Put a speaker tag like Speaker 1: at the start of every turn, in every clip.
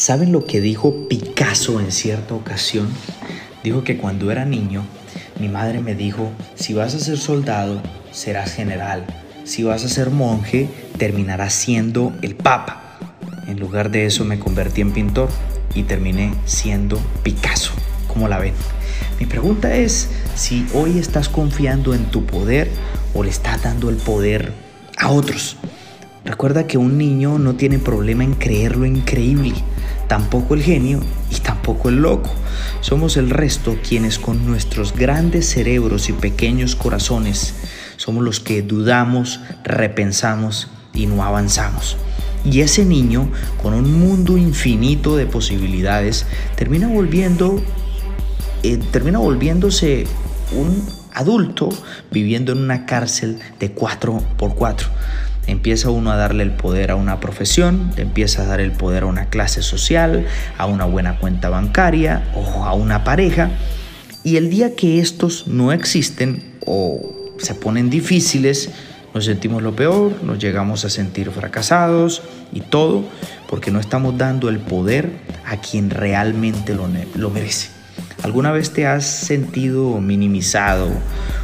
Speaker 1: ¿Saben lo que dijo Picasso en cierta ocasión? Dijo que cuando era niño, mi madre me dijo, si vas a ser soldado, serás general. Si vas a ser monje, terminarás siendo el papa. En lugar de eso me convertí en pintor y terminé siendo Picasso. ¿Cómo la ven? Mi pregunta es si hoy estás confiando en tu poder o le estás dando el poder a otros. Recuerda que un niño no tiene problema en creer lo increíble, tampoco el genio y tampoco el loco. Somos el resto quienes con nuestros grandes cerebros y pequeños corazones somos los que dudamos, repensamos y no avanzamos. Y ese niño, con un mundo infinito de posibilidades, termina volviendo, eh, volviéndose un adulto viviendo en una cárcel de 4 por 4 Empieza uno a darle el poder a una profesión, te empieza a dar el poder a una clase social, a una buena cuenta bancaria o a una pareja. Y el día que estos no existen o se ponen difíciles, nos sentimos lo peor, nos llegamos a sentir fracasados y todo porque no estamos dando el poder a quien realmente lo, lo merece. ¿Alguna vez te has sentido minimizado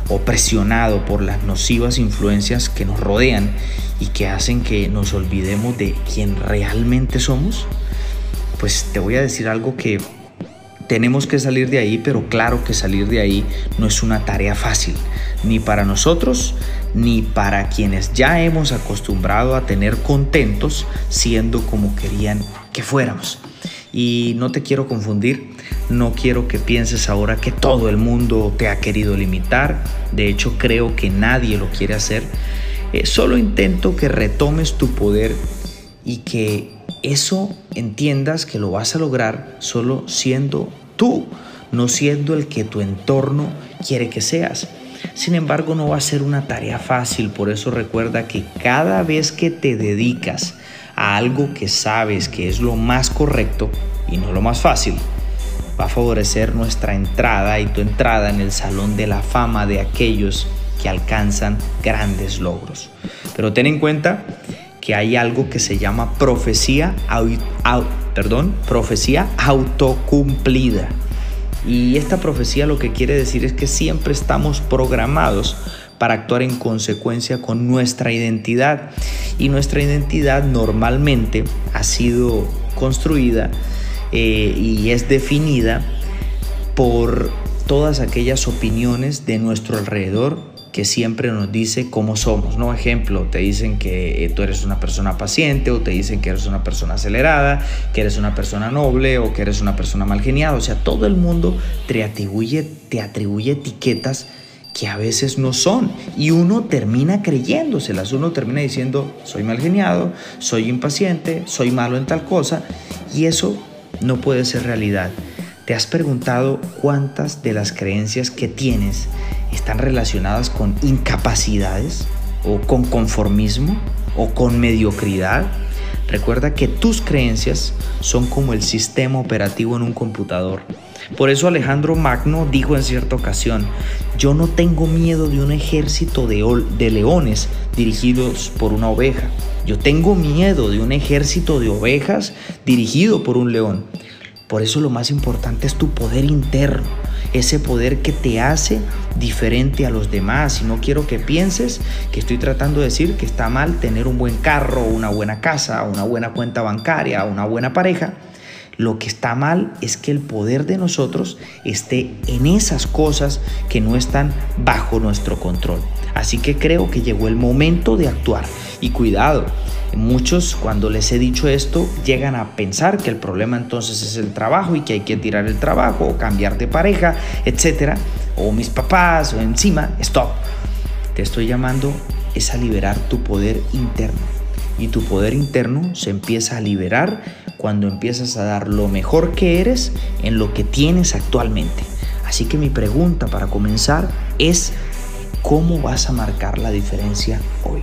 Speaker 1: o presionado por las nocivas influencias que nos rodean y que hacen que nos olvidemos de quién realmente somos? Pues te voy a decir algo que tenemos que salir de ahí, pero claro que salir de ahí no es una tarea fácil, ni para nosotros, ni para quienes ya hemos acostumbrado a tener contentos siendo como querían que fuéramos. Y no te quiero confundir, no quiero que pienses ahora que todo el mundo te ha querido limitar, de hecho creo que nadie lo quiere hacer. Eh, solo intento que retomes tu poder y que eso entiendas que lo vas a lograr solo siendo tú, no siendo el que tu entorno quiere que seas. Sin embargo, no va a ser una tarea fácil, por eso recuerda que cada vez que te dedicas a algo que sabes que es lo más correcto y no lo más fácil, va a favorecer nuestra entrada y tu entrada en el salón de la fama de aquellos que alcanzan grandes logros. Pero ten en cuenta que hay algo que se llama profecía, perdón, profecía autocumplida. Y esta profecía lo que quiere decir es que siempre estamos programados para actuar en consecuencia con nuestra identidad. Y nuestra identidad normalmente ha sido construida eh, y es definida por todas aquellas opiniones de nuestro alrededor que siempre nos dice cómo somos, ¿no? Ejemplo, te dicen que eh, tú eres una persona paciente o te dicen que eres una persona acelerada, que eres una persona noble o que eres una persona mal geniada. O sea, todo el mundo te atribuye, te atribuye etiquetas que a veces no son. Y uno termina creyéndoselas, uno termina diciendo, soy mal geniado, soy impaciente, soy malo en tal cosa, y eso no puede ser realidad. ¿Te has preguntado cuántas de las creencias que tienes están relacionadas con incapacidades o con conformismo o con mediocridad? Recuerda que tus creencias son como el sistema operativo en un computador. Por eso Alejandro Magno dijo en cierta ocasión, yo no tengo miedo de un ejército de, de, leones dirigidos por una oveja. Yo tengo miedo de un ejército de ovejas dirigido por un león. Por eso lo más importante es tu poder interno, ese poder que te hace diferente a los demás. Y no quiero que pienses que estoy tratando de decir que está mal tener un buen carro, una buena casa, una buena cuenta bancaria, una buena pareja. Lo que está mal es que el poder de nosotros esté en esas cosas que no están bajo nuestro control. Así que creo que llegó el momento de actuar. Y cuidado, muchos cuando les he dicho esto llegan a pensar que el problema entonces es el trabajo y que hay que tirar el trabajo o cambiar de pareja, etcétera, o mis papás o encima, stop. Te estoy llamando es a liberar tu poder interno. Y tu poder interno se empieza a liberar cuando empiezas a dar lo mejor que eres en lo que tienes actualmente. Así que mi pregunta para comenzar es, ¿cómo vas a marcar la diferencia hoy?